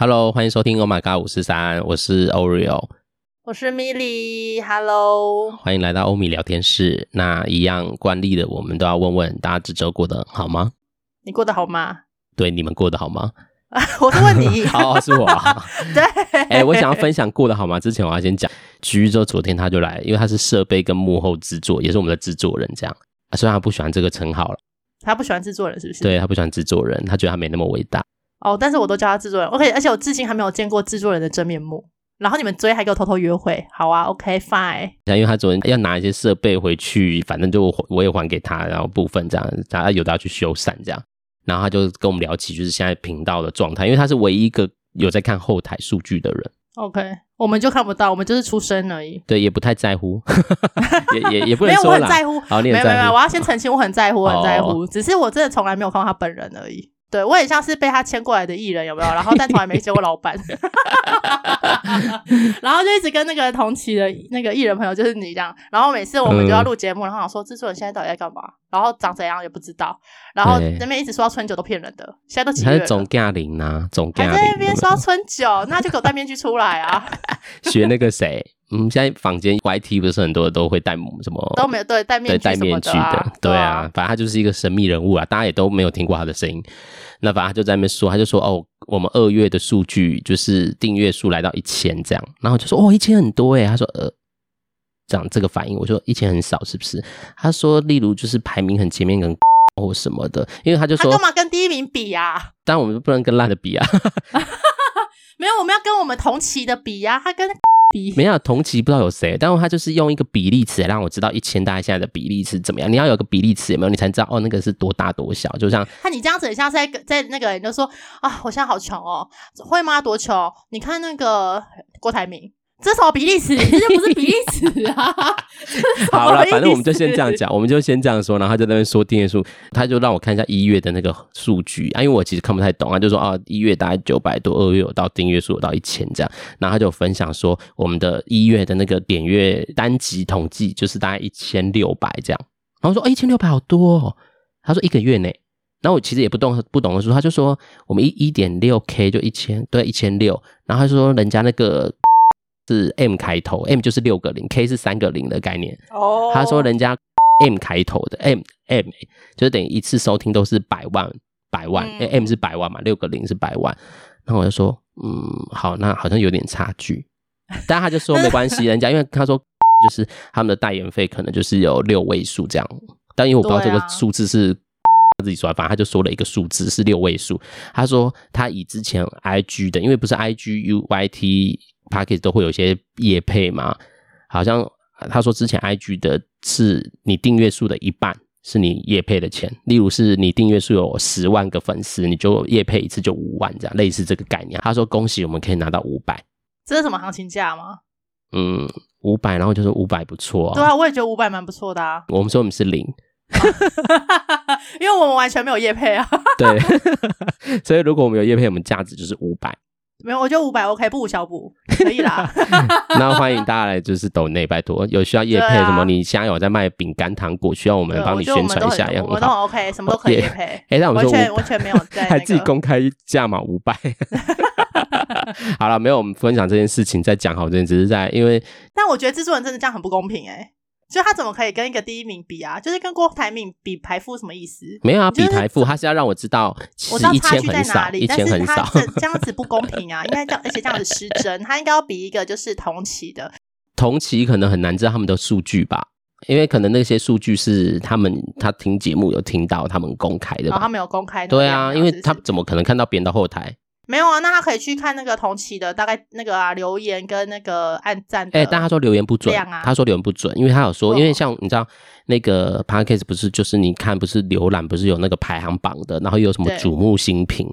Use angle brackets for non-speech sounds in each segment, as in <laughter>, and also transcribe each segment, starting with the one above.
Hello，欢迎收听 Oh My God 五四三，我是 Oreo，我是 Milly，Hello，欢迎来到欧米聊天室。那一样惯例的，我们都要问问大家这周过得好吗？你过得好吗？对，你们过得好吗？<laughs> 我是问你，好，<laughs> 是我。<laughs> 对，哎、欸，我想要分享过得好吗？之前我要先讲，橘周昨天他就来，因为他是设备跟幕后制作，也是我们的制作人，这样。啊，虽然他不喜欢这个称号了，他不喜欢制作人，是不是？对，他不喜欢制作人，他觉得他没那么伟大。哦，但是我都叫他制作人，OK，而且我至今还没有见过制作人的真面目。然后你们追还给我偷偷约会，好啊，OK，Fine。因为他昨天要拿一些设备回去，反正就我也还给他，然后部分这样，他有的要去修缮这样。然后他就跟我们聊起，就是现在频道的状态，因为他是唯一一个有在看后台数据的人。OK，我们就看不到，我们就是出声而已。对，也不太在乎，<laughs> 也也也不能说没有，我很在乎。好，你很在乎。没有没有，我要先澄清，我很在乎，我很在乎。哦、只是我真的从来没有看到他本人而已。对，我也像是被他牵过来的艺人，有没有？然后但从来没见过老板，<laughs> 然后就一直跟那个同期的那个艺人朋友，就是你这样。然后每次我们就要录节目，然后想说制作人现在到底在干嘛？然后长怎样也不知道。然后那边一直说要春酒都骗人的，现在都几月了？还是总驾龄啊，总嘉玲还在那边说要 <laughs> 春酒，那就给我戴面具出来啊！学那个谁？嗯，现在坊间 YT 不是很多都会戴什么？都没有对戴面具、啊、戴面具的，对啊，反正他就是一个神秘人物啊，大家也都没有听过他的声音。那反正他就在那边说，他就说哦，我们二月的数据就是订阅数来到一千这样，然后就说哦，一千很多诶，他说呃，这样这个反应，我说一千很少是不是？他说例如就是排名很前面跟或什么的，因为他就说他干嘛跟第一名比呀、啊？当然我们不能跟烂的比啊，<laughs> 没有，我们要跟我们同期的比呀、啊，他跟。没有同期不知道有谁，但是他就是用一个比例尺让我知道一千大概现在的比例是怎么样。你要有个比例尺有没有？你才知道哦，那个是多大多小。就像看你这样子，很像在在那个人就说啊，我现在好穷哦，会吗？多穷？你看那个郭台铭。这什么比例尺？<laughs> 这就不是比例尺啊！<laughs> 好了，反正我们就先这样讲，我们就先这样说。然后他就在那边说订阅数，他就让我看一下一月的那个数据啊，因为我其实看不太懂啊，就说啊，一月大概九百多，二月有到订阅数有到一千这样。然后他就分享说，我们的一月的那个点阅单集统计就是大概一千六百这样。然后我说，哎，一千六百好多哦。他说一个月内，然后我其实也不懂不懂的时候，他就说我们一一点六 K 就一千，对，一千六。然后他说人家那个。是 M 开头，M 就是六个零，K 是三个零的概念。哦，oh. 他说人家 <laughs> M 开头的 M M 就是等于一次收听都是百万百万，嗯，M 是百万嘛，六个零是百万。然后我就说，嗯，好，那好像有点差距。但他就说没关系，<laughs> 人家因为他说 <laughs> 就是他们的代言费可能就是有六位数这样，但因为我不知道这个数字是自己说，反正他就说了一个数字是六位数。他说他以之前 IG 的，因为不是 IG U Y T。Podcast 都会有一些业配嘛，好像他说之前 IG 的是你订阅数的一半是你业配的钱，例如是你订阅数有十万个粉丝，你就业配一次就五万这样，类似这个概念。他说恭喜我们可以拿到五百，这是什么行情价吗？嗯，五百，然后就说五百不错啊。对啊，我也觉得五百蛮不错的啊。我们说我们是零，<laughs> 因为我们完全没有业配啊。对，<laughs> 所以如果我们有业配，我们价值就是五百。没有，我觉得五百 OK，不无小补，可以啦。<laughs> 那欢迎大家来，就是抖内拜托，有需要叶配什么？啊、你现在有在卖饼干糖果，需要我们帮你宣传一下，我们都很 OK，什么都可以业配。哎、欸，那我们说完全完全没有 <laughs> 在、那个，还自己公开价码五百。<laughs> 好了，没有，我们分享这件事情，再讲好这件，只是在因为，但我觉得制作人真的这样很不公平哎、欸。就他怎么可以跟一个第一名比啊？就是跟郭台铭比排富什么意思？没有啊，比台富，他是要让我知道，我知道差距在哪里，一千很少，但是他这样子不公平啊！<laughs> 应该这样，而且这样子失真，他应该要比一个就是同期的，同期可能很难知道他们的数据吧，因为可能那些数据是他们他听节目有听到他们公开的吧，哦，他没有公开的，对啊，因为他怎么可能看到别人的后台？没有啊，那他可以去看那个同期的大概那个啊留言跟那个按赞。哎、欸，但他说留言不准，啊、他说留言不准，因为他有说，哦、因为像你知道那个 Podcast 不是就是你看不是浏览不是有那个排行榜的，然后又有什么瞩目新品，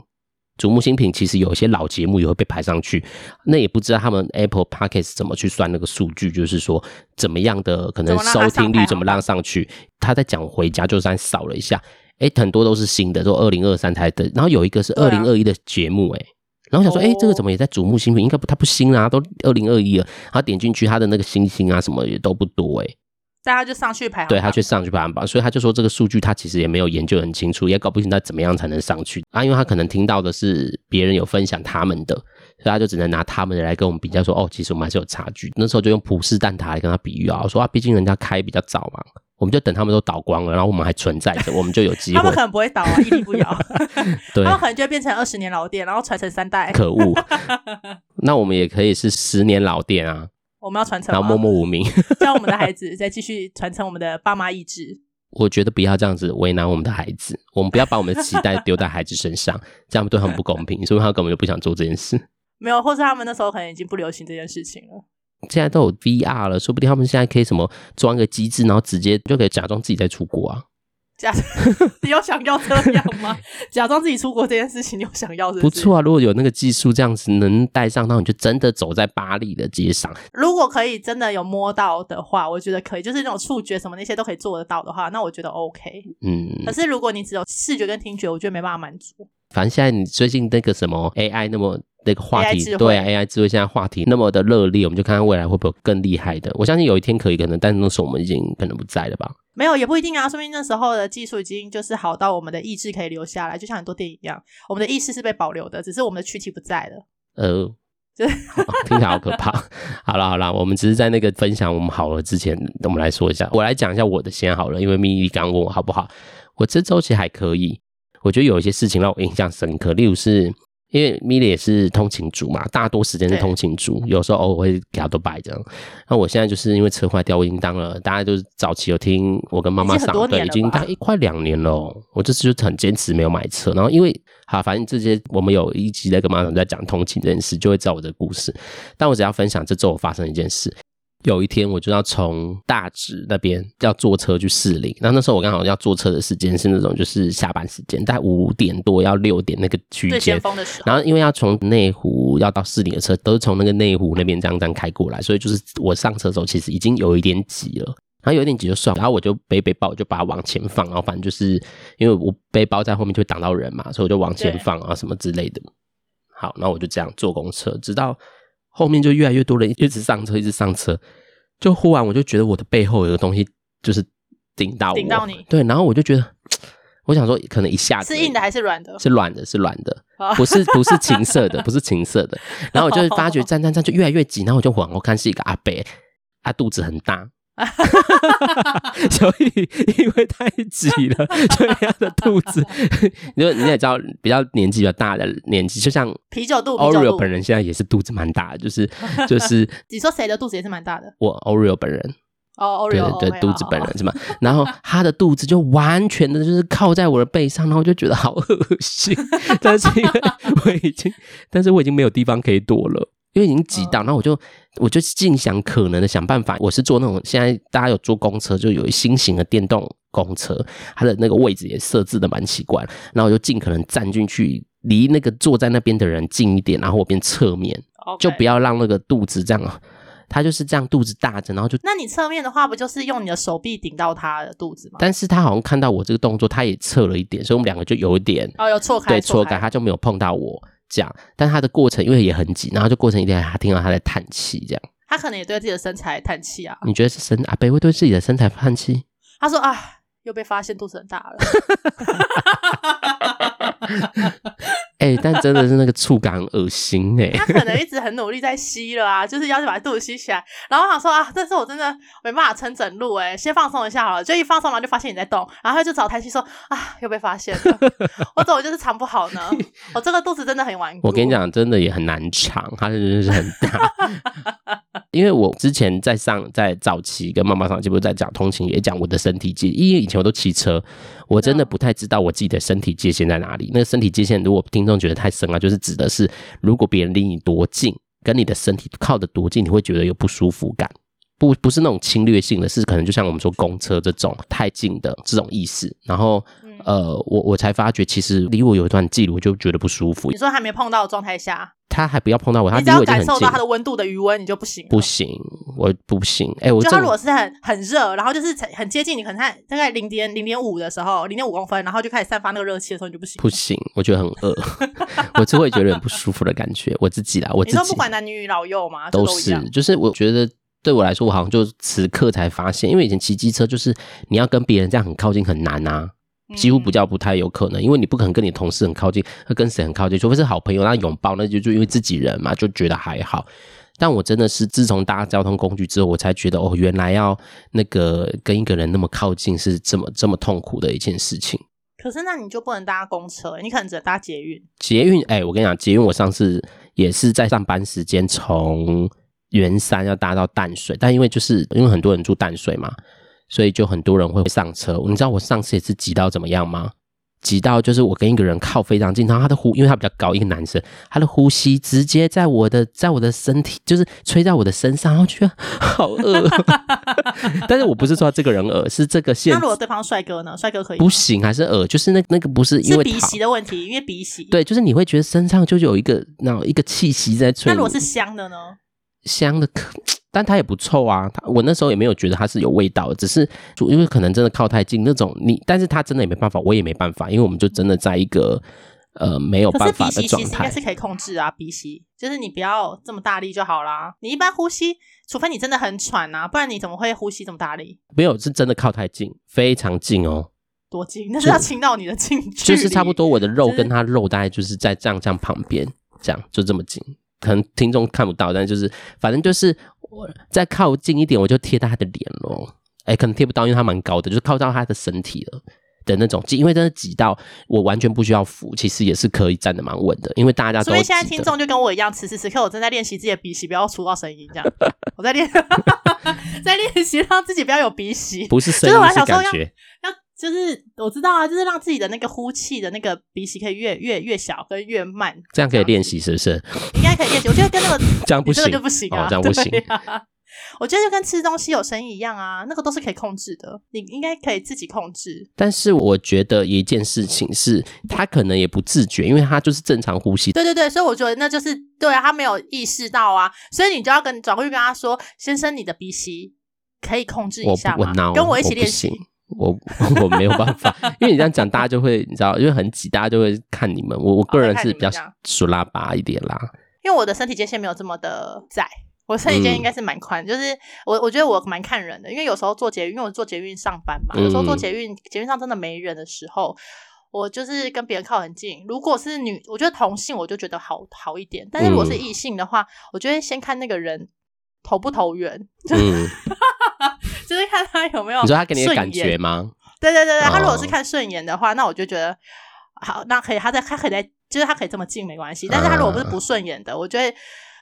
瞩目新品其实有一些老节目也会被排上去，那也不知道他们 Apple Podcast 怎么去算那个数据，就是说怎么样的可能收听率怎么让上去。他在讲回家就算扫了一下。哎，很多都是新的，都二零二三台的，然后有一个是二零二一的节目，哎、啊，然后想说，哎，这个怎么也在瞩目新品？应该不，它不新啊，都二零二一了。然后点进去，它的那个星星啊什么也都不多，哎，大家就上去排行榜，对，他去上去排行榜，所以他就说这个数据他其实也没有研究很清楚，也搞不清他怎么样才能上去啊，因为他可能听到的是别人有分享他们的，所以他就只能拿他们的来跟我们比较说，哦，其实我们还是有差距。那时候就用普式蛋挞来跟他比喻啊，说啊，毕竟人家开比较早嘛，我们就等他们都倒光了，然后我们还存在着，我们就有机会。他们可能不会倒啊，屹立不摇。<laughs> 对，他们可能就会变成二十年老店，然后传承三代。可恶，<laughs> 那我们也可以是十年老店啊。我们要传承，然后默默无名，让我们的孩子再继续传承我们的爸妈意志。我觉得不要这样子为难我们的孩子，我们不要把我们的期待丢在孩子身上，<laughs> 这样对他们不公平。所以，他根本就不想做这件事。没有，或是他们那时候可能已经不流行这件事情了。现在都有 VR 了，说不定他们现在可以什么装个机制，然后直接就可以假装自己在出国啊。假，<laughs> 你有想要这样吗？<laughs> 假装自己出国这件事情，你有想要是不是？不错啊，如果有那个技术这样子能带上，那你就真的走在巴黎的街上。如果可以真的有摸到的话，我觉得可以，就是那种触觉什么那些都可以做得到的话，那我觉得 OK。嗯，可是如果你只有视觉跟听觉，我觉得没办法满足。反正现在你最近那个什么 AI 那么。那个话题对 AI 智慧现在话题那么的热烈，我们就看看未来会不会有更厉害的。我相信有一天可以，可能，但是那时候我们已经可能不在了吧？没有，也不一定啊。说明那时候的技术已经就是好到我们的意志可以留下来，就像很多电影一样，我们的意识是被保留的，只是我们的躯体不在了。呃，<laughs> 就 <laughs> 听起来好可怕。<laughs> 好了好了，我们只是在那个分享我们好了之前，我们来说一下，我来讲一下我的先好了，因为咪咪刚问我好不好，我这周期还可以，我觉得有一些事情让我印象深刻，例如是。因为米莉也是通勤族嘛，大多时间是通勤族，有时候偶尔会给他都摆这样。那我现在就是因为车坏掉，我已经当了，大家都是早期有听我跟妈妈上，对，已经大概一快两年了。我这次就很坚持没有买车，然后因为好，反正这些我们有一集在跟妈妈在讲通勤这件事，就会知道我的故事。但我只要分享这周我发生一件事。有一天，我就要从大直那边要坐车去士林。那那时候我刚好要坐车的时间是那种就是下班时间，大概五点多要六点那个区间。然后因为要从内湖要到士林的车都是从那个内湖那边这样这样开过来，所以就是我上车的时候其实已经有一点挤了。然后有一点挤就算了，然后我就背背包我就把它往前放，然后反正就是因为我背包在后面就会挡到人嘛，所以我就往前放啊什么之类的。好，那我就这样坐公车，直到。后面就越来越多人一直上车，一直上车，就忽然我就觉得我的背后有个东西就是顶到我，顶到你，对，然后我就觉得，<tsk> 我想说可能一下子是硬的还是软的？是软的，是软的，不是不是情色的，<laughs> 不是情色的。然后我就发觉站站站就越来越挤，然后我就往后看是一个阿伯，他肚子很大。<laughs> 所以因为太挤了，<laughs> 所以他的肚子，<laughs> 你就你也知道，比较年纪比较大的年纪，就像啤酒肚。Oreo 本人现在也是肚子蛮大的，就是就是。你说谁的肚子也是蛮大的？我 Oreo 本人。哦，Oreo 对对对，肚子本人是吗？然后他的肚子就完全的就是靠在我的背上，然后我就觉得好恶心。但是因为我已经，但是我已经没有地方可以躲了。因为已经挤到，然后我就我就尽想可能的想办法。我是坐那种现在大家有坐公车，就有新型的电动公车，它的那个位置也设置的蛮奇怪。然后我就尽可能站进去，离那个坐在那边的人近一点，然后我边侧面.就不要让那个肚子这样，他就是这样肚子大着，然后就。那你侧面的话，不就是用你的手臂顶到他的肚子吗？但是他好像看到我这个动作，他也侧了一点，所以我们两个就有一点哦，有错开，对，错开，他就没有碰到我。这样，但他的过程因为也很挤，然后就过程一定还听到他在叹气，这样。他可能也对自己的身材叹气啊。你觉得是身阿伯会对自己的身材叹气？他说啊，又被发现肚子很大了。<laughs> 哎、欸，但真的是那个触感很恶心哎、欸。他可能一直很努力在吸了啊，就是要去把肚子吸起来。然后我想说啊，这次我真的没办法撑整路哎、欸，先放松一下好了。就一放松，然后就发现你在动，然后他就找台气说啊，又被发现了。我怎么就是藏不好呢？我这个肚子真的很顽固。我跟你讲，真的也很难藏，它真的是很大。<laughs> 因为我之前在上在早期跟妈妈上，就不是在讲通勤，也讲我的身体界，因为以前我都骑车，我真的不太知道我自己的身体界限在哪里。那个身体界限，如果听众觉得太深啊，就是指的是如果别人离你多近，跟你的身体靠得多近，你会觉得有不舒服感，不不是那种侵略性的，是可能就像我们说公车这种太近的这种意思。然后。呃，我我才发觉，其实离我有一段距离，我就觉得不舒服。你说还没碰到的状态下，他还不要碰到我，他只要感受到他的温度的余温，你就不行。不行，我不行。哎、欸，我就他如果是很很热，然后就是很接近你，可能大概零点零点五的时候，零点五公分，然后就开始散发那个热气的时候，你就不行。不行，我觉得很饿，<laughs> 我就会觉得很不舒服的感觉。我自己啦，我自己。你说不管男女老幼嘛，都是，就是我觉得。对我来说，我好像就此刻才发现，因为以前骑机车就是你要跟别人这样很靠近很难啊，几乎不叫不太有可能，因为你不可能跟你同事很靠近，跟谁很靠近，除非是好朋友，那拥抱那就就因为自己人嘛，就觉得还好。但我真的是自从搭交通工具之后，我才觉得哦，原来要那个跟一个人那么靠近是这么这么痛苦的一件事情。可是那你就不能搭公车，你可能只能搭捷运。捷运，哎，我跟你讲，捷运我上次也是在上班时间从圆山要搭到淡水，但因为就是因为很多人住淡水嘛，所以就很多人会上车。你知道我上次也是挤到怎么样吗？挤到就是我跟一个人靠非常近，然后他的呼，因为他比较高，一个男生，他的呼吸直接在我的在我的身体，就是吹在我的身上，然后觉得好恶。<laughs> 但是我不是说这个人恶，是这个现。那如果对方帅哥呢？帅哥可以？不行，还是恶？就是那那个不是因为是鼻息的问题，因为鼻息。对，就是你会觉得身上就有一个那种一个气息在吹。那如果是香的呢？香的可。<tsk> 但它也不臭啊，它我那时候也没有觉得它是有味道的，只是因为可能真的靠太近那种你，但是它真的也没办法，我也没办法，因为我们就真的在一个呃没有办法的状态。是应该是可以控制啊，鼻息就是你不要这么大力就好啦。你一般呼吸，除非你真的很喘啊，不然你怎么会呼吸这么大力？没有，是真的靠太近，非常近哦。多近？那是要亲到你的近距离，就是差不多我的肉跟它肉大概就是在这样这样旁边，这样就这么近。可能听众看不到，但就是反正就是我再靠近一点，我就贴到他的脸咯。哎、欸，可能贴不到，因为他蛮高的，就是靠到他的身体了的那种挤。因为真的挤到我完全不需要扶，其实也是可以站得蛮稳的。因为大家都，所以现在听众就跟我一样，此时此刻我正在练习自己的鼻息，不要出到声音这样。<laughs> 我在练，在练习让自己不要有鼻息，不是声音，是感觉。就是我知道啊，就是让自己的那个呼气的那个鼻息可以越越越小跟越慢，这样可以练习是不是？应该可以练习。我觉得跟那个 <laughs> 这样不行，就不行啊，哦、这样不行。我觉得就跟吃东西有声音一样啊，那个都是可以控制的，你应该可以自己控制。但是我觉得一件事情是，他可能也不自觉，因为他就是正常呼吸。对对对，所以我觉得那就是对啊，他没有意识到啊，所以你就要跟转过去跟他说：“先生，你的鼻息可以控制一下吗？跟我一起练习。”我 <laughs> 我没有办法，因为你这样讲，大家就会你知道，因为很挤，大家就会看你们。我我个人是比较属拉巴一点啦，因为我的身体界限没有这么的窄，我身体界限应该是蛮宽。嗯、就是我我觉得我蛮看人的，因为有时候坐捷运，因为我坐捷运上班嘛，有时候坐捷运，捷运上真的没人的时候，我就是跟别人靠很近。如果是女，我觉得同性我就觉得好好一点，但是如果是异性的话，我觉得先看那个人投不投缘。嗯 <laughs> 就是看他有没有，你说他给你的感觉吗？对对对对，他如果是看顺眼的话，那我就觉得好，那可以，他在他可以在，就是他可以这么近没关系。但是他如果不是不顺眼的，我觉得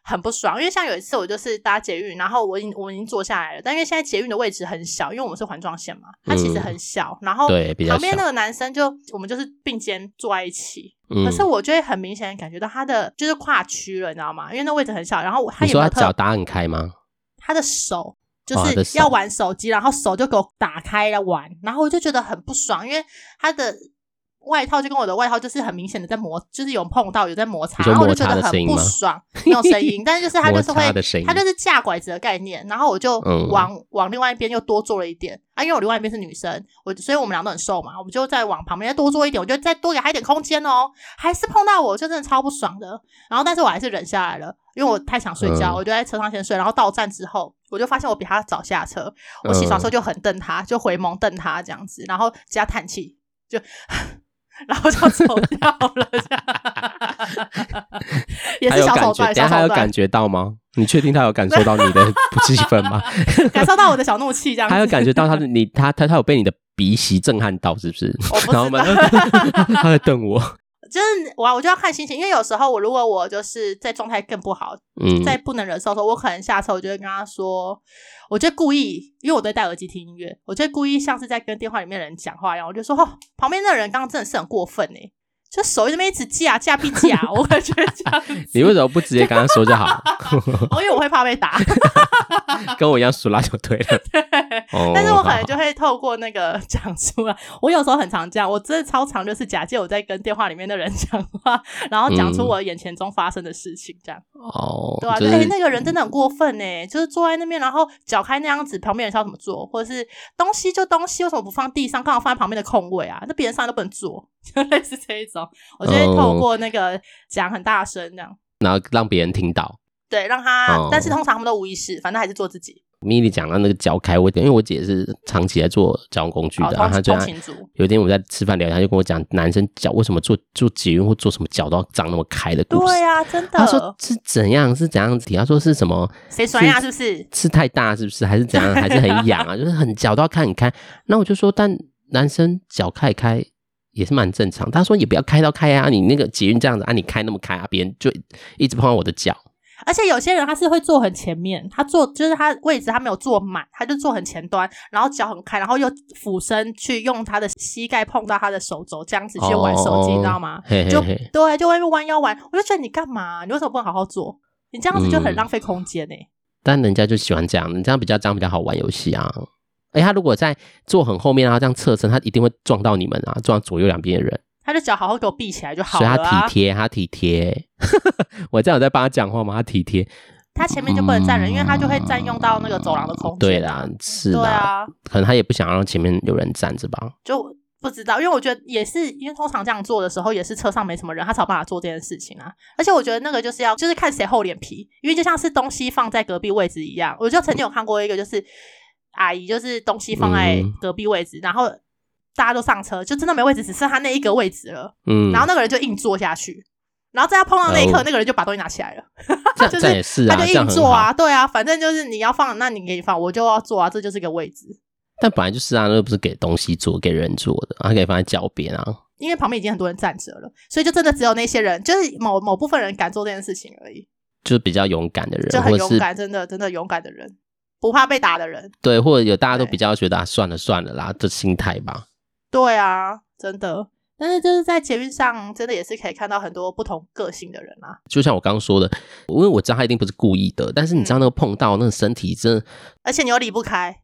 很不爽。因为像有一次我就是搭捷运，然后我已经我已经坐下来了，但因为现在捷运的位置很小，因为我们是环状线嘛，它其实很小。然后旁边那个男生就我们就是并肩坐在一起，可是我就会很明显感觉到他的就是跨区了，你知道吗？因为那位置很小，然后他有他脚打很开吗？他的手。就是要玩手机，然后手就给我打开来玩，然后我就觉得很不爽，因为他的外套就跟我的外套就是很明显的在摩，就是有碰到有在摩擦，然后我就觉得很不爽，没有声音，<laughs> 但是就是他就是会，他就是架拐子的概念，然后我就往、嗯、往另外一边又多坐了一点啊，因为我另外一边是女生，我所以我们俩都很瘦嘛，我们就再往旁边再多坐一点，我就再多给他一点空间哦，还是碰到我就真的超不爽的，然后但是我还是忍下来了。因为我太想睡觉，嗯、我就在车上先睡。然后到站之后，我就发现我比他早下车。我起床时候就很瞪他，就回眸瞪他这样子，然后加叹气，就然后就走掉了。也是小手段，小手段。他有感觉到吗？你确定他有感受到你的不气愤吗？<laughs> 感受到我的小怒气，这样。他有感觉到他的你，他他他有被你的鼻息震撼到，是不是？我不知道。<laughs> 他在瞪我。就是我，我就要看心情，因为有时候我如果我就是在状态更不好，嗯，在不能忍受的时候，我可能下车，我就会跟他说，我就故意，因为我都戴耳机听音乐，我就故意像是在跟电话里面的人讲话一样，我就说，哦，旁边那个人刚刚真的是很过分哎。就手一直没一直架架必架，<laughs> 我感觉这样。你为什么不直接跟他说就好？我 <laughs> 因为我会怕被打，<laughs> 跟我一样输拉就对了。对，但是我可能就会透过那个讲出来。我有时候很常这样，我真的超常，就是假借我在跟电话里面的人讲话，然后讲出我眼前中发生的事情，这样。哦，对啊，对，那个人真的很过分呢，就是坐在那边，然后脚开那样子，旁边人是要怎么做？或者是东西就东西，为什么不放地上，刚好放在旁边的空位啊？那别人上来都不能坐。就类似这一种，我就会透过那个讲很大声这样，然后让别人听到，对，让他，但是通常他们都无意识，反正还是做自己。米莉讲到那个脚开，我因为我姐是长期在做交通工具的，然后她就有一天我们在吃饭聊天，她就跟我讲，男生脚为什么做做捷运或做什么脚都要长那么开的故事。对呀，真的。她说是怎样？是怎样子？她说是什么？谁摔呀？是不是？是太大是不是？还是怎样？还是很痒啊？<laughs> 就是很脚都要看很开。那我就说，但男生脚开开也是蛮正常。他说也不要开到开啊，你那个捷运这样子啊，你开那么开啊，别人就一直碰到我的脚。而且有些人他是会坐很前面，他坐就是他位置他没有坐满，他就坐很前端，然后脚很开，然后又俯身去用他的膝盖碰到他的手肘，这样子去玩手机，哦、你知道吗？嘿嘿嘿就对，就外面弯腰玩。我就觉得你干嘛？你为什么不能好好坐？你这样子就很浪费空间呢、欸嗯。但人家就喜欢这样，你这样比较这样比较好玩游戏啊。哎，他如果在坐很后面，然后这样侧身，他一定会撞到你们啊，撞到左右两边的人。他的脚好好给我闭起来就好了、啊。所以他体贴，他体贴。<laughs> 我这样有在帮他讲话吗？他体贴。他前面就不能站人，嗯、因为他就会占用到那个走廊的空间。对啦，是啊，可能他也不想让前面有人站着吧。就不知道，因为我觉得也是，因为通常这样做的时候，也是车上没什么人，他才有办法做这件事情啊。而且我觉得那个就是要，就是看谁厚脸皮，因为就像是东西放在隔壁位置一样。我就曾经有看过一个，就是阿姨，就是东西放在隔壁位置，嗯、然后。大家都上车，就真的没位置，只剩他那一个位置了。嗯，然后那个人就硬坐下去，然后在他碰到那一刻，哦、那个人就把东西拿起来了。<laughs> 这 <laughs> 这也是啊，他就硬坐啊，对啊，反正就是你要放，那你给你放，我就要坐啊，这就是一个位置。但本来就是啊，那不是给东西坐，给人坐的，他可以放在脚边啊。因为旁边已经很多人站着了，所以就真的只有那些人，就是某某部分人敢做这件事情而已。就是比较勇敢的人，就很勇敢，真的真的勇敢的人，不怕被打的人。对，或者有大家都比较觉得啊，算了算了啦的心态吧。对啊，真的，但是就是在捷运上，真的也是可以看到很多不同个性的人啊。就像我刚刚说的，因为我知道他一定不是故意的，但是你知道那个碰到那个身体真的，嗯，而且你又离不开。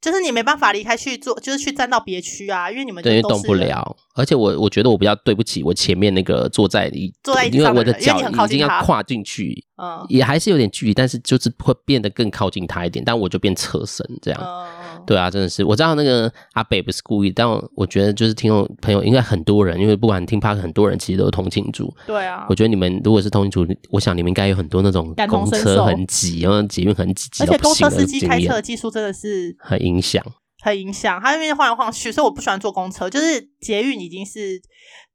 就是你没办法离开去做，就是去站到别区啊，因为你们就对动不了。而且我我觉得我比较对不起我前面那个坐在一，坐在因为我的脚已经要跨进去，嗯，也还是有点距离，但是就是会变得更靠近他一点，但我就变侧身这样。嗯，对啊，真的是我知道那个阿北不是故意，但我觉得就是听众朋友应该很多人，因为不管听 Park 很多人其实都是通勤族。对啊，我觉得你们如果是通勤族，我想你们应该有很多那种公车很挤，然后捷运很挤。而且公车司机开车的技术真的是很影响。很影响，他那边晃来晃去，所以我不喜欢坐公车。就是捷运已经是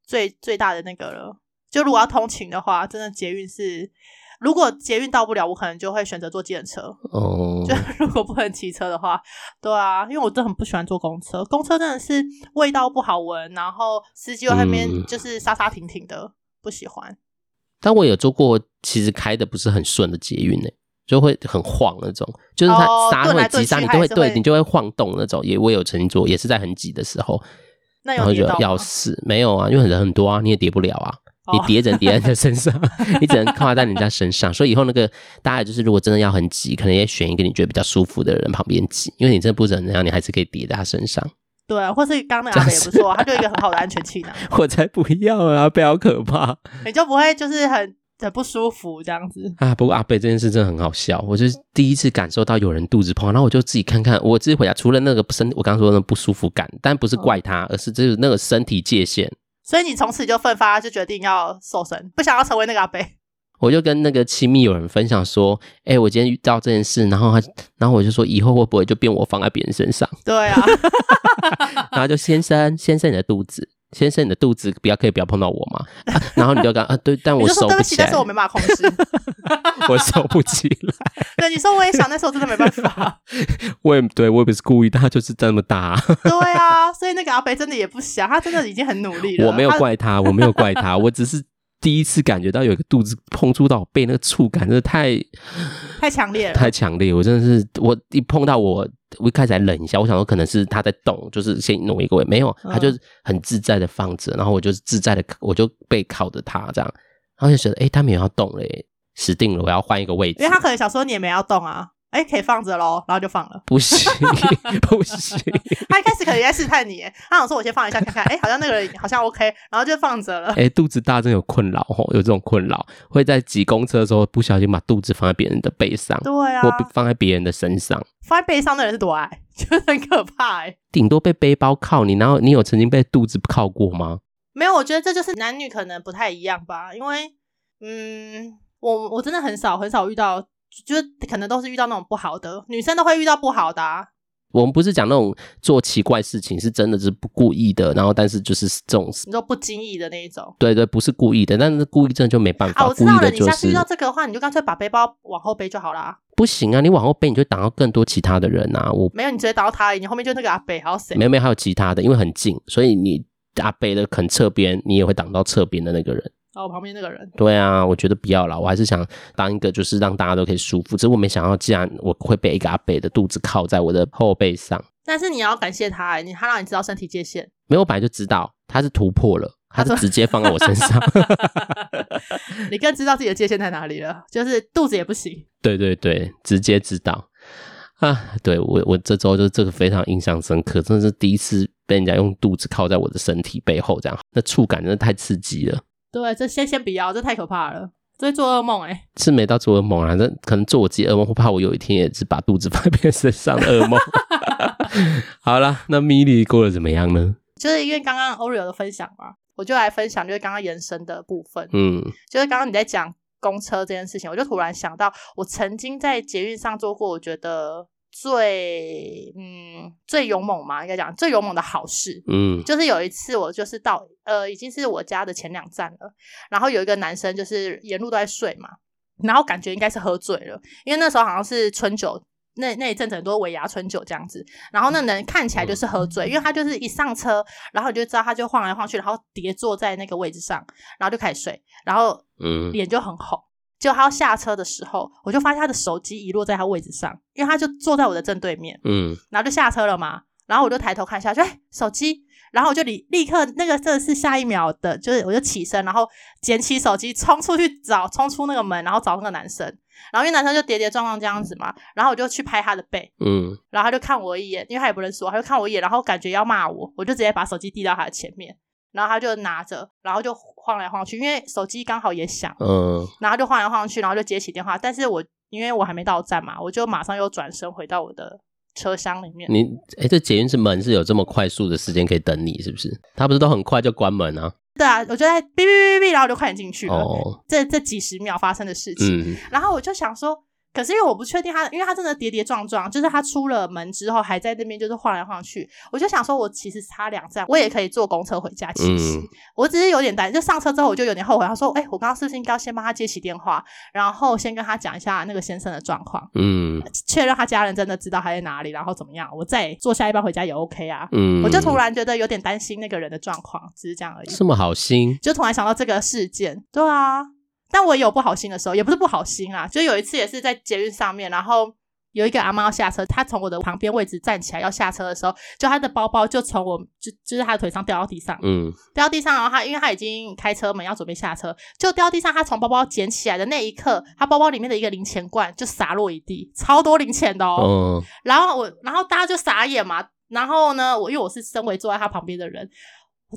最最大的那个了。就如果要通勤的话，真的捷运是，如果捷运到不了，我可能就会选择坐计程车。哦，<laughs> 就如果不能骑车的话，对啊，因为我真的很不喜欢坐公车。公车真的是味道不好闻，然后司机在那边就是沙沙停停的，嗯、不喜欢。但我有坐过，其实开的不是很顺的捷运呢。就会很晃那种，就是它刹会急刹，你都会对你就会晃动那种。也我有乘坐，也是在很挤的时候，那有跌到吗？要死没有啊，因为人很多啊，你也叠不了啊，你叠只能叠在他身上，<laughs> 你只能靠在人家身上。所以以后那个大家就是，如果真的要很挤，可能也选一个你觉得比较舒服的人旁边挤，因为你真的不怎么样，你还是可以叠在他身上。对啊，或是刚刚那个也不错，他就一个很好的安全气囊。<laughs> 我才不要啊，不要可怕，你就不会就是很。很不舒服这样子啊！不过阿北这件事真的很好笑，我就是第一次感受到有人肚子痛，然后我就自己看看，我自己回家除了那个身，我刚刚说的那不舒服感，但不是怪他，哦、而是就是那个身体界限。所以你从此就奋发，就决定要瘦身，不想要成为那个阿贝。我就跟那个亲密友人分享说：“哎、欸，我今天遇到这件事，然后他，然后我就说以后会不会就变我放在别人身上？”对啊，<laughs> 然后就先生，先生你的肚子。先生，你的肚子不要可以不要碰到我吗？啊、<laughs> 然后你就讲啊，对，但我收不起来，但是我没办法控制，<laughs> 我收不起来。对，你说我也想，那时候真的没办法。<laughs> 我也对我也不是故意，但他就是这么大、啊。对啊，所以那个阿北真的也不想，他真的已经很努力了。我没有怪他，我没有怪他，我只是第一次感觉到有一个肚子碰触到我背，那个触感真的太太强烈了，太强烈。我真的是，我一碰到我。我一开始还冷一下，我想说可能是他在动，就是先挪一个位，没有，他就很自在的放着，然后我就自在的，我就背靠着他这样，然后就觉得，哎、欸，他没有要动嘞，死定了，我要换一个位置，因为他可能想说你也没要动啊。哎，可以放着喽，然后就放了。不行，不行。<laughs> 他一开始可能在试探你，他想说：“我先放一下看看。”哎，好像那个人好像 OK，然后就放着了。哎，肚子大真有困扰吼，有这种困扰，会在挤公车的时候不小心把肚子放在别人的背上，对啊，或放在别人的身上。放在背上的人是多矮，<laughs> 就很可怕哎。顶多被背包靠你，然后你有曾经被肚子靠过吗？没有，我觉得这就是男女可能不太一样吧。因为，嗯，我我真的很少很少遇到。就是可能都是遇到那种不好的，女生都会遇到不好的啊。我们不是讲那种做奇怪事情，是真的是不故意的，然后但是就是这种你说不经意的那一种，对对，不是故意的，但是故意真的就没办法。啊，我知道了，就是、你下次遇到这个的话，你就干脆把背包往后背就好啦。不行啊，你往后背，你就挡到更多其他的人啊。我没有，你直接挡到他，你后面就那个阿北还有谁？没有没有，还有其他的，因为很近，所以你阿北的肯侧边，你也会挡到侧边的那个人。哦，我旁边那个人。对啊，我觉得不要了，我还是想当一个就是让大家都可以舒服。只是我没想到，既然我会被一个阿北的肚子靠在我的后背上。但是你要感谢他，你他让你知道身体界限。没有，我本来就知道他是突破了，他是直接放在我身上。<laughs> 你更知道自己的界限在哪里了，就是肚子也不行。对对对，直接知道啊！对我我这周就这个非常印象深刻，真的是第一次被人家用肚子靠在我的身体背后，这样那触感真的太刺激了。对，这先先不要，这太可怕了。这会做噩梦哎、欸，是没到做噩梦啊，这可能做我自己噩梦，会怕我有一天也是把肚子放在别人身上的噩梦。<laughs> <laughs> 好啦，那米莉过得怎么样呢？就是因为刚刚 Oreo 的分享嘛，我就来分享，就是刚刚延伸的部分。嗯，就是刚刚你在讲公车这件事情，我就突然想到，我曾经在捷运上做过，我觉得。最嗯最勇猛嘛，应该讲最勇猛的好事，嗯，就是有一次我就是到呃已经是我家的前两站了，然后有一个男生就是沿路都在睡嘛，然后感觉应该是喝醉了，因为那时候好像是春酒，那那一阵子很多尾牙春酒这样子，然后那人看起来就是喝醉，因为他就是一上车，然后你就知道他就晃来晃去，然后跌坐在那个位置上，然后就开始睡，然后嗯。脸就很红。就他要下车的时候，我就发现他的手机遗落在他位置上，因为他就坐在我的正对面，嗯，然后就下车了嘛，然后我就抬头看下去，哎，手机，然后我就立立刻那个真的是下一秒的，就是我就起身，然后捡起手机冲出去找，冲出那个门，然后找那个男生，然后因为男生就跌跌撞撞这样子嘛，然后我就去拍他的背，嗯，然后他就看我一眼，因为他也不认识我，他就看我一眼，然后感觉要骂我，我就直接把手机递到他的前面。然后他就拿着，然后就晃来晃去，因为手机刚好也响，嗯，然后就晃来晃去，然后就接起电话。但是我因为我还没到站嘛，我就马上又转身回到我的车厢里面。你哎，这捷运是门是有这么快速的时间可以等你，是不是？他不是都很快就关门啊？对啊，我就在哔哔哔哔，然后就快点进去了。哦，这这几十秒发生的事情，嗯，然后我就想说。可是因为我不确定他，因为他真的跌跌撞撞，就是他出了门之后还在那边就是晃来晃去，我就想说，我其实差两站，我也可以坐公车回家。其实、嗯、我只是有点担心，就上车之后我就有点后悔。他说：“哎、欸，我刚刚是不是应该要先帮他接起电话，然后先跟他讲一下那个先生的状况，嗯，确认他家人真的知道他在哪里，然后怎么样，我再坐下一班回家也 OK 啊。”嗯，我就突然觉得有点担心那个人的状况，只是这样而已。这么好心，就突然想到这个事件，对啊。但我也有不好心的时候，也不是不好心啊，就有一次也是在捷运上面，然后有一个阿妈要下车，她从我的旁边位置站起来要下车的时候，就她的包包就从我就就是她的腿上掉到地上，嗯，掉到地上，然后她因为她已经开车门要准备下车，就掉到地上，她从包包捡起来的那一刻，她包包里面的一个零钱罐就洒落一地，超多零钱的哦，嗯，然后我然后大家就傻眼嘛，然后呢，我因为我是身为坐在她旁边的人，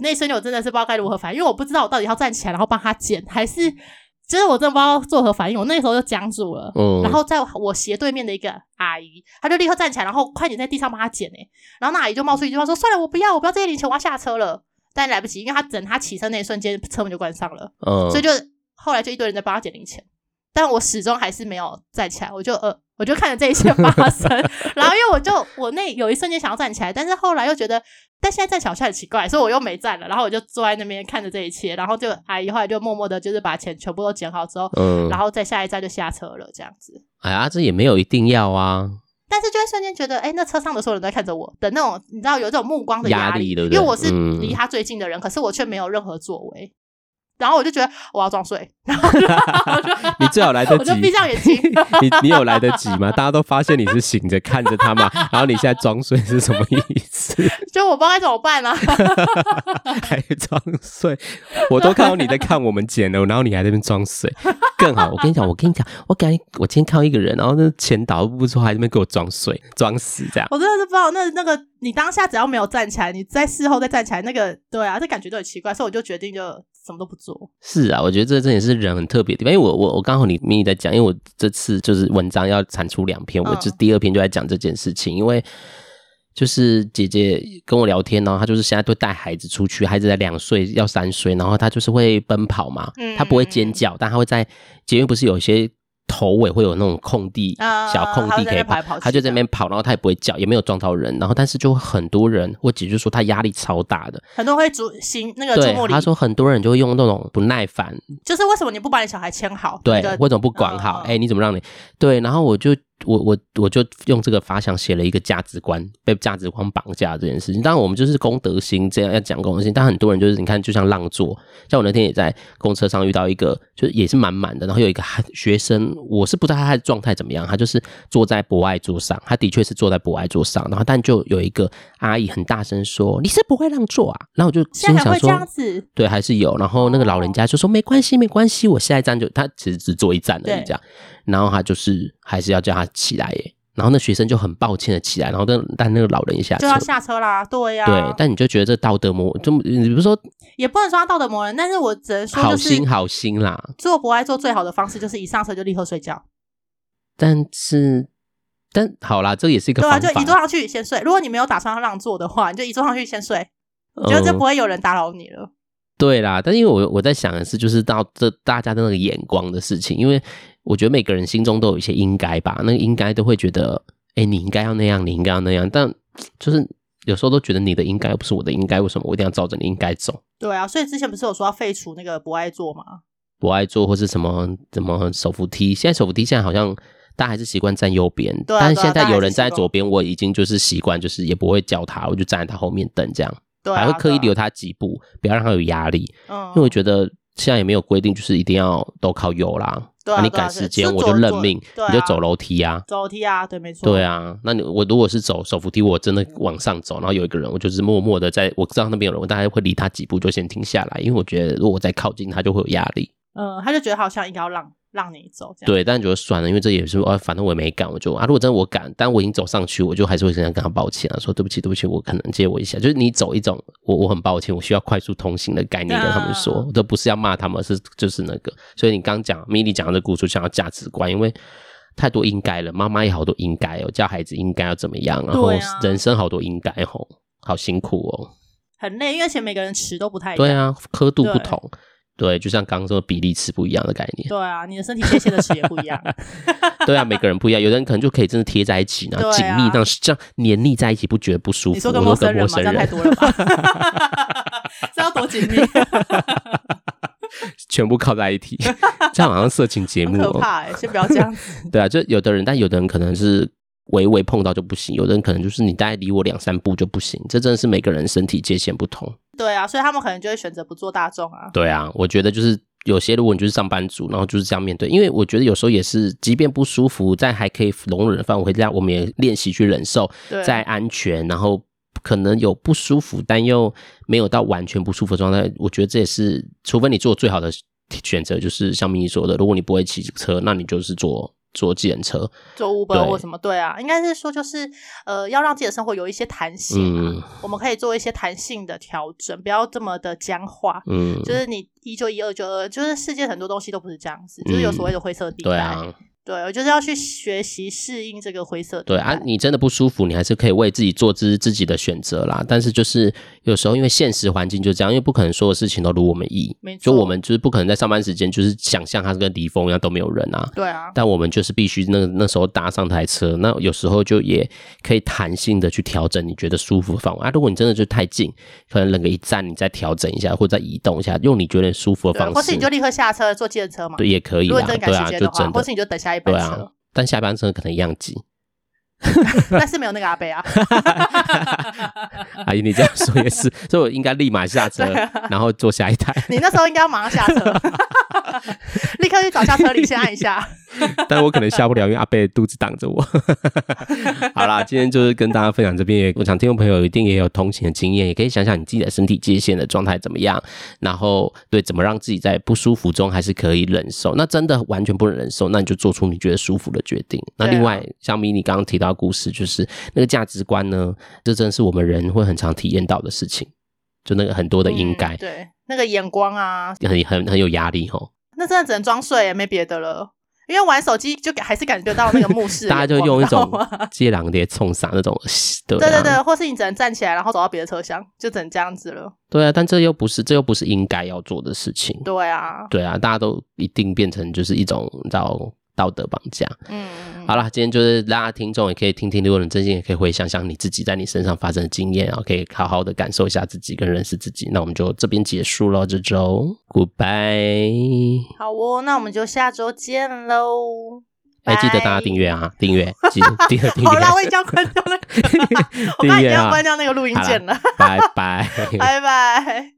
那一瞬间我真的是不知道该如何反应，因为我不知道我到底要站起来然后帮她捡还是。其实我真的不知道作何反应，我那时候就僵住了。嗯，然后在我斜对面的一个阿姨，她就立刻站起来，然后快点在地上帮她捡诶。然后那阿姨就冒出一句话说：“算了，我不要，我不要这些零钱，我要下车了。”但来不及，因为她等她起身那一瞬间，车门就关上了。嗯，所以就后来就一堆人在帮她捡零钱，但我始终还是没有站起来，我就呃。我就看着这一切发生，<laughs> 然后因为我就我那有一瞬间想要站起来，但是后来又觉得，但现在站起来好像很奇怪，所以我又没站了。然后我就坐在那边看着这一切，然后就阿姨后来就默默的，就是把钱全部都捡好之后，嗯，然后再下一站就下车了，这样子。哎呀，这也没有一定要啊。但是就会瞬间觉得，哎，那车上的所有人都在看着我的那种，你知道有这种目光的压力，压力对不对？因为我是离他最近的人，嗯、可是我却没有任何作为。然后我就觉得我要装睡，然后 <laughs> 你最好来得及，我就闭上眼睛。<laughs> 你你有来得及吗？大家都发现你是醒着看着他嘛，然后你现在装睡是什么意思？<laughs> 就我不知道该怎么办啊，还装睡？我都看到你在看我们剪了，然后你还在那边装睡，更好。我跟你讲，我跟你讲，我感觉我今天看到一个人，然后那前导不出，还在那边给我装睡、装死这样。我真的是不知道，那那个你当下只要没有站起来，你在事后再站起来，那个对啊，这感觉都很奇怪，所以我就决定就。什么都不做。是啊，我觉得这这也是人很特别的地方。因为我我我刚好你咪咪在讲，因为我这次就是文章要产出两篇，嗯、我就第二篇就在讲这件事情。因为就是姐姐跟我聊天，然后她就是现在都带孩子出去，孩子才两岁要三岁，然后她就是会奔跑嘛，她不会尖叫，但她会在捷运不是有些头尾会有那种空地，啊、小空地可以跑，跑，他就在那边跑，然后他也不会叫，也没有撞到人，然后但是就很多人，我姐就说他压力超大的，很多人会主心那个对，他说很多人就会用那种不耐烦，就是为什么你不把你小孩牵好？对，为什么不管好？哎、嗯，你怎么让你？对，然后我就。我我我就用这个发想写了一个价值观，被价值观绑架这件事情。当然，我们就是公德心，这样要讲公德心。但很多人就是你看，就像让座，像我那天也在公车上遇到一个，就是也是满满的，然后有一个学生，我是不知道他的状态怎么样，他就是坐在博爱座上，他的确是坐在博爱座上，然后但就有一个阿姨很大声说：“你是不会让座啊？”然后我就心想说：“对，还是有。”然后那个老人家就说：“没关系，没关系，我下一站就他其实只坐一站而已，这样。”然后他就是还是要叫他起来耶，然后那学生就很抱歉的起来，然后但但那个老人一下就要下车啦，对呀、啊，对，但你就觉得这道德魔，就你比如说也不能说他道德魔人，但是我只能说好心好心啦。做不爱做最好的方式就是一上车就立刻睡觉，但是但好啦，这也是一个对啊，就一坐上去先睡。如果你没有打算让座的话，你就一坐上去先睡，觉得就不会有人打扰你了。对啦，但因为我我在想的是，就是到这大家的那个眼光的事情，因为我觉得每个人心中都有一些应该吧，那个应该都会觉得，哎，你应该要那样，你应该要那样，但就是有时候都觉得你的应该不是我的应该，为什么我一定要照着你应该走？对啊，所以之前不是有说要废除那个不爱做吗？不爱做或是什么怎么手扶梯，现在手扶梯现在好像大家还是习惯站右边，对啊，但是现在有人站在左边，我已经就是习惯，就是也不会叫他，我就站在他后面等这样。还会刻意留他几步，不要让他有压力。嗯，因为我觉得现在也没有规定，就是一定要都靠右啦。对啊，你赶时间我就认命，你就走楼梯啊，走楼梯啊，对，没错。对啊，那你我如果是走手扶梯，我真的往上走，然后有一个人，我就是默默的在我知道那边有人，我大概会离他几步就先停下来，因为我觉得如果我再靠近他，就会有压力。嗯，他就觉得好像应该要让。让你走，这样。对，但觉得算了，因为这也是啊，反正我也没敢，我就啊，如果真的我敢，但我已经走上去，我就还是会这样跟他抱歉啊，说对不起，对不起，我可能借我一下，就是你走一种，我我很抱歉，我需要快速通行的概念跟他们说，啊、都不是要骂他们，是就是那个，所以你刚讲米莉讲的这个故事，想要价值观，因为太多应该了，妈妈也好多应该哦，教孩子应该要怎么样，然后人生好多应该哦，好辛苦哦，很累，因为而且每个人词都不太对啊，刻度不同。对，就像刚刚说比例尺不一样的概念。对啊，你的身体界限的尺也不一样。<laughs> 对啊，每个人不一样，有的人可能就可以真的贴在一起，然后紧密这样这样黏腻在一起，不觉得不舒服。你说跟陌生人吗？这样太多了吧？这要多紧密？<laughs> 全部靠在一起，<laughs> 这样好像色情节目哦。可怕哎，先不要这样子。对啊，就有的人，但有的人可能是。微微碰到就不行，有的人可能就是你大概离我两三步就不行，这真的是每个人身体界限不同。对啊，所以他们可能就会选择不做大众啊。对啊，我觉得就是有些如果你就是上班族，然后就是这样面对，因为我觉得有时候也是，即便不舒服，在还可以容忍的范围这样，我们也练习去忍受，在安全，然后可能有不舒服，但又没有到完全不舒服的状态。我觉得这也是，除非你做最好的选择，就是像咪咪说的，如果你不会骑车，那你就是做。坐计程车，坐 Uber 或什么，对啊，应该是说就是呃，要让自己的生活有一些弹性，嗯，我们可以做一些弹性的调整，不要这么的僵化，嗯，就是你一就一，二就二，就是世界很多东西都不是这样子，就是有所谓的灰色地带，对啊。对，我就是要去学习适应这个灰色。对啊，你真的不舒服，你还是可以为自己做自自己的选择啦。但是就是有时候因为现实环境就这样，因为不可能所有事情都如我们意。没错。就我们就是不可能在上班时间就是想象它是跟离峰一样都没有人啊。对啊。但我们就是必须那那时候搭上台车，那有时候就也可以弹性的去调整你觉得舒服的范围啊。如果你真的就太近，可能冷个一站，你再调整一下，或者再移动一下，用你觉得舒服的方式。或是你就立刻下车坐计程车嘛。对，也可以。如果真赶时间的或是你就等下一班车。对啊。但下班车可能一样挤，<laughs> 但是没有那个阿伯啊。<laughs> 阿姨，你这样说也是，所以我应该立马下车，然后坐下一台。你那时候应该要马上下车，<laughs> 立刻去找下车铃，先按一下。但我可能下不了，因为阿贝肚子挡着我。<laughs> 好啦，今天就是跟大家分享这边，我想听众朋友一定也有同行的经验，也可以想想你自己的身体界限的状态怎么样，然后对怎么让自己在不舒服中还是可以忍受。那真的完全不能忍受，那你就做出你觉得舒服的决定。那另外，像咪你刚刚提到的故事，就是那个价值观呢，这真的是我们人会很常体验到的事情，就那个很多的应该、嗯，对，那个眼光啊，很很很有压力吼。那真的只能装睡，也没别的了。因为玩手机就还是感觉到那个目视，<laughs> 大家就用一种接狼碟冲杀那种，对对对对，或是你只能站起来，然后走到别的车厢，就只能这样子了。对啊，但这又不是，这又不是应该要做的事情。对啊，对啊，大家都一定变成就是一种你知道道德绑架。嗯，好啦，今天就是大家听众也可以听听如果你真心，也可以回想想你自己在你身上发生的经验，然后可以好好的感受一下自己跟认识自己。那我们就这边结束了这周，Goodbye。好哦，那我们就下周见喽。还、欸、记得大家订阅啊，订阅，记得订阅。好啦，我已经要关掉那个，我刚已经要关掉那个录音键了。拜拜，拜拜。